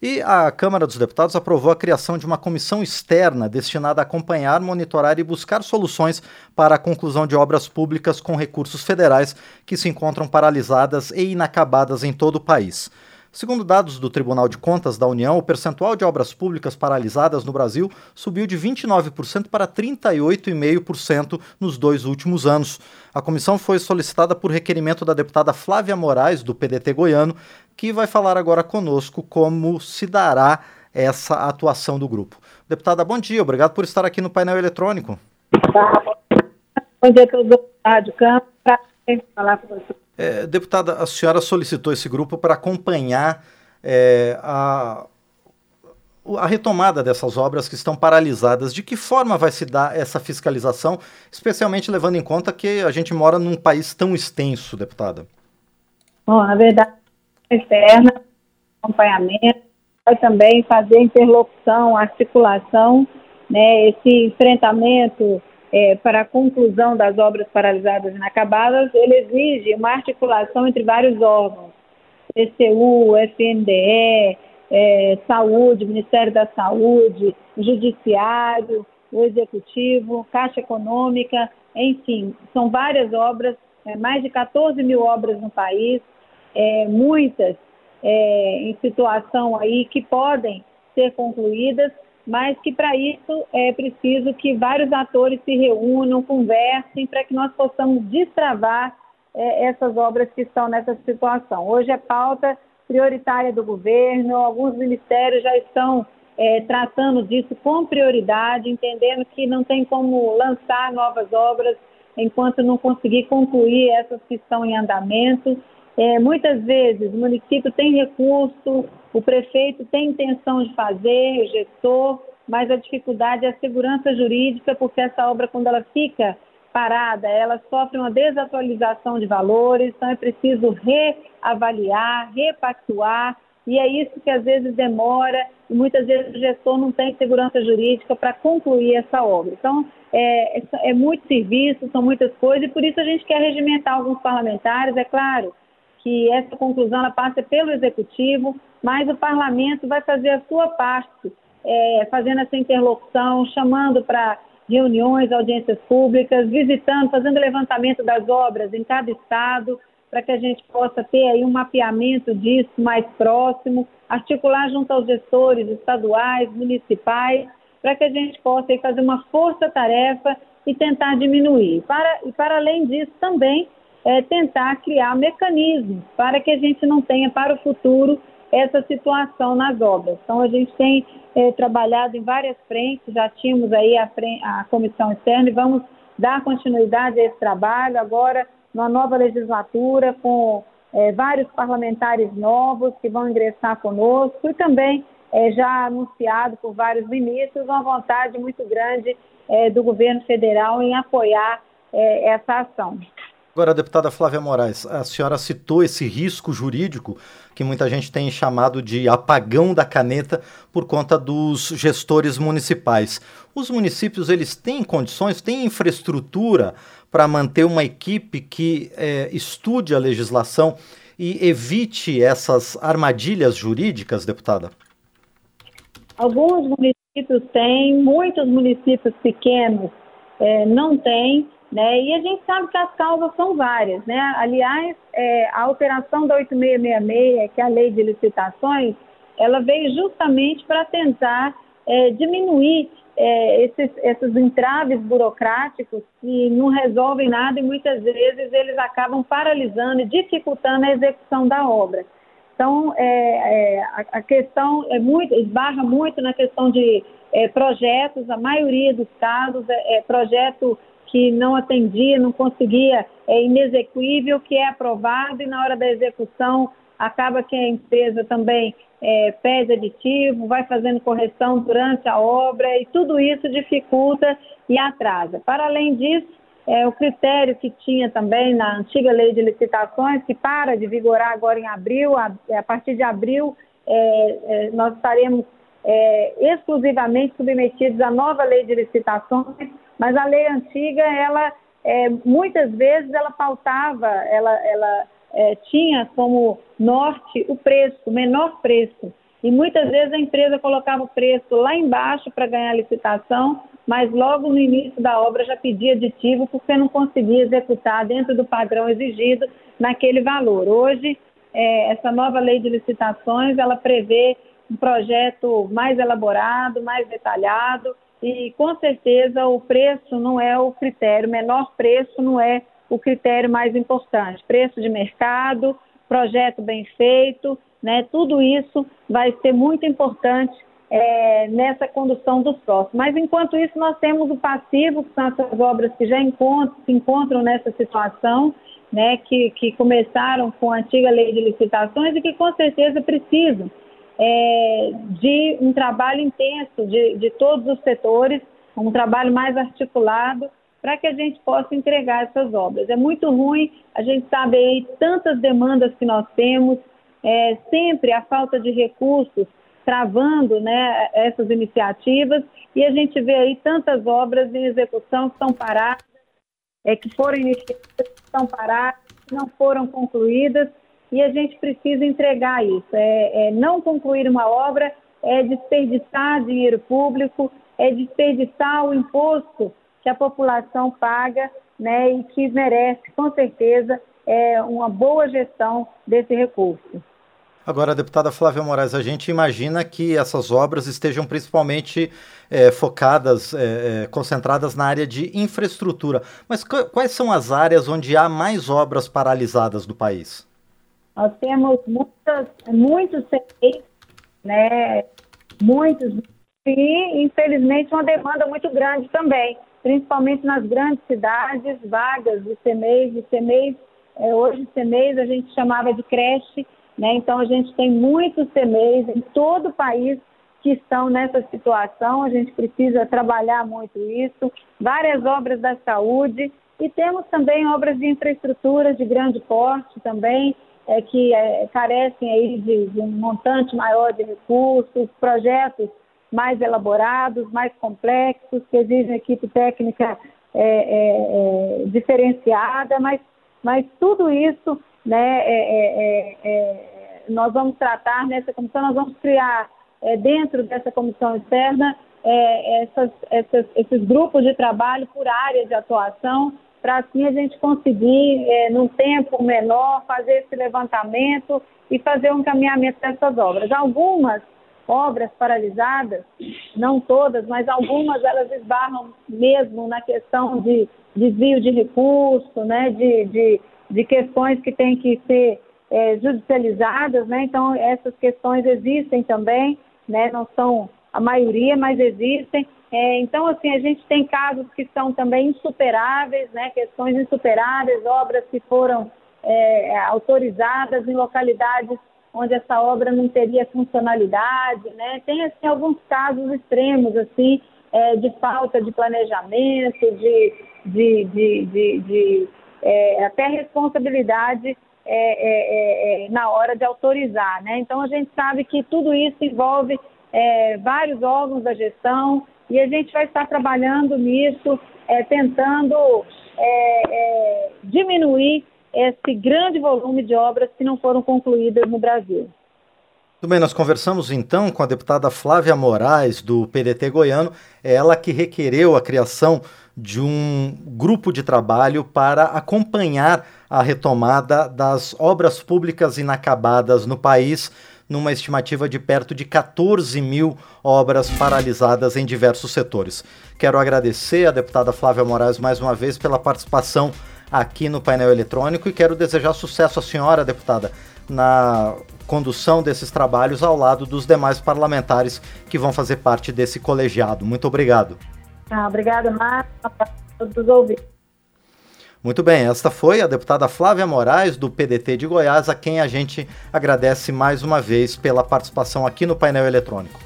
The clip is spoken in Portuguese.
E a Câmara dos Deputados aprovou a criação de uma comissão externa destinada a acompanhar, monitorar e buscar soluções para a conclusão de obras públicas com recursos federais que se encontram paralisadas e inacabadas em todo o país. Segundo dados do Tribunal de Contas da União, o percentual de obras públicas paralisadas no Brasil subiu de 29% para 38,5% nos dois últimos anos. A comissão foi solicitada por requerimento da deputada Flávia Moraes, do PDT goiano, que vai falar agora conosco como se dará essa atuação do grupo. Deputada, bom dia, obrigado por estar aqui no painel eletrônico. Bom dia a todos do Rádio Campo, para falar com você. É, deputada, a senhora solicitou esse grupo para acompanhar é, a, a retomada dessas obras que estão paralisadas. De que forma vai se dar essa fiscalização, especialmente levando em conta que a gente mora num país tão extenso, deputada? Bom, na verdade, externa, acompanhamento, vai também fazer interlocução, articulação, né, esse enfrentamento é, para a conclusão das obras paralisadas e inacabadas, ele exige uma articulação entre vários órgãos, TCU, FNDE, é, Saúde, Ministério da Saúde, Judiciário, o Executivo, Caixa Econômica, enfim, são várias obras, é, mais de 14 mil obras no país, é, muitas é, em situação aí que podem ser concluídas mas que para isso é preciso que vários atores se reúnam, conversem, para que nós possamos destravar é, essas obras que estão nessa situação. Hoje é pauta prioritária do governo, alguns ministérios já estão é, tratando disso com prioridade, entendendo que não tem como lançar novas obras enquanto não conseguir concluir essas que estão em andamento. É, muitas vezes o município tem recurso, o prefeito tem intenção de fazer, o gestor, mas a dificuldade é a segurança jurídica, porque essa obra, quando ela fica parada, ela sofre uma desatualização de valores, então é preciso reavaliar, repactuar, e é isso que às vezes demora, e muitas vezes o gestor não tem segurança jurídica para concluir essa obra. Então, é, é muito serviço, são muitas coisas, e por isso a gente quer regimentar alguns parlamentares, é claro, que essa conclusão ela passa pelo executivo, mas o parlamento vai fazer a sua parte, é, fazendo essa interlocução, chamando para reuniões, audiências públicas, visitando, fazendo levantamento das obras em cada estado, para que a gente possa ter aí um mapeamento disso mais próximo, articular junto aos gestores estaduais, municipais, para que a gente possa aí fazer uma força-tarefa e tentar diminuir. Para, e para além disso, também é, tentar criar mecanismos para que a gente não tenha para o futuro essa situação nas obras. Então, a gente tem é, trabalhado em várias frentes, já tínhamos aí a, a comissão externa e vamos dar continuidade a esse trabalho agora numa nova legislatura com é, vários parlamentares novos que vão ingressar conosco e também é, já anunciado por vários ministros uma vontade muito grande é, do governo federal em apoiar é, essa ação. Agora, deputada Flávia Moraes, a senhora citou esse risco jurídico que muita gente tem chamado de apagão da caneta por conta dos gestores municipais. Os municípios eles têm condições, têm infraestrutura para manter uma equipe que é, estude a legislação e evite essas armadilhas jurídicas, deputada? Alguns municípios têm, muitos municípios pequenos é, não têm. Né? E a gente sabe que as causas são várias. Né? Aliás, é, a alteração da 8666, que é a lei de licitações, ela veio justamente para tentar é, diminuir é, esses, esses entraves burocráticos que não resolvem nada e muitas vezes eles acabam paralisando e dificultando a execução da obra. Então, é, é, a, questão é muito, esbarra muito na questão de é, projetos, a maioria dos casos é, é projeto que não atendia, não conseguia, é inexequível, que é aprovado e na hora da execução acaba que a empresa também é, pede aditivo, vai fazendo correção durante a obra e tudo isso dificulta e atrasa. Para além disso, é, o critério que tinha também na antiga lei de licitações, que para de vigorar agora em abril, a, a partir de abril é, é, nós estaremos é, exclusivamente submetidos à nova lei de licitações, mas a lei antiga, ela é, muitas vezes ela pautava, ela, ela é, tinha como norte o preço, o menor preço. e muitas vezes a empresa colocava o preço lá embaixo para ganhar licitação, mas logo no início da obra já pedia aditivo porque não conseguia executar dentro do padrão exigido naquele valor. Hoje, é, essa nova lei de licitações, ela prevê um projeto mais elaborado, mais detalhado, e com certeza o preço não é o critério, o menor preço não é o critério mais importante. Preço de mercado, projeto bem feito, né? Tudo isso vai ser muito importante é, nessa condução dos próximos. Mas enquanto isso, nós temos o passivo, que são essas obras que já encontram, se encontram nessa situação, né, que, que começaram com a antiga lei de licitações e que com certeza precisam é, de um trabalho intenso de, de todos os setores, um trabalho mais articulado para que a gente possa entregar essas obras. É muito ruim, a gente sabe aí tantas demandas que nós temos, é, sempre a falta de recursos travando né, essas iniciativas e a gente vê aí tantas obras em execução que estão paradas, é, que foram iniciadas, que estão paradas, que não foram concluídas e a gente precisa entregar isso. É, é não concluir uma obra é desperdiçar dinheiro público, é desperdiçar o imposto que a população paga né, e que merece, com certeza, é, uma boa gestão desse recurso. Agora, deputada Flávia Moraes, a gente imagina que essas obras estejam principalmente é, focadas, é, é, concentradas na área de infraestrutura. Mas quais são as áreas onde há mais obras paralisadas no país? Nós temos muitas, muitos CPIs, né, muitos, e infelizmente uma demanda muito grande também, principalmente nas grandes cidades, vagas de CMEs, de CMEs, é, hoje CMEs a gente chamava de creche, né, então a gente tem muitos CMEs em todo o país que estão nessa situação, a gente precisa trabalhar muito isso, várias obras da saúde, e temos também obras de infraestrutura de grande porte também, é, que é, carecem aí de, de, um montante maior de recursos, projetos mais elaborados, mais complexos, que exigem equipe técnica é, é, é diferenciada, mas, mas tudo isso né, é, nós vamos tratar nessa comissão, nós vamos criar dentro dessa comissão externa essas, essas, esses grupos de trabalho por área de atuação para assim a gente conseguir, é, num tempo menor, fazer esse levantamento e fazer um encaminhamento dessas obras. Algumas obras paralisadas, não todas, mas algumas elas esbarram mesmo na questão de desvio de recurso, né, de, de, de questões que têm que ser é, judicializadas, né, então essas questões existem também, né, não são a maioria, mas existem, é, então, assim, a gente tem casos que são também insuperáveis, né, questões insuperáveis, obras que foram é, autorizadas em localidades onde essa obra não teria funcionalidade, né? Tem, assim, alguns casos extremos, assim, é, de falta de planejamento, de, de, de, de, de é, até responsabilidade é, é, na hora de autorizar, né? Então, a gente sabe que tudo isso envolve vários órgãos da gestão, e a gente vai estar trabalhando nisso, é, tentando é, é, diminuir esse grande volume de obras que não foram concluídas no Brasil. Muito bem, nós conversamos então com a deputada Flávia Moraes, do PDT goiano, é ela que requereu a criação de um grupo de trabalho para acompanhar a retomada das obras públicas inacabadas no país numa estimativa de perto de 14 mil obras paralisadas em diversos setores. Quero agradecer a deputada Flávia Moraes mais uma vez pela participação aqui no painel eletrônico e quero desejar sucesso à senhora, deputada, na condução desses trabalhos ao lado dos demais parlamentares que vão fazer parte desse colegiado. Muito obrigado. Ah, obrigada, Marcos, a todos os ouvintes. Muito bem, esta foi a deputada Flávia Moraes, do PDT de Goiás, a quem a gente agradece mais uma vez pela participação aqui no painel eletrônico.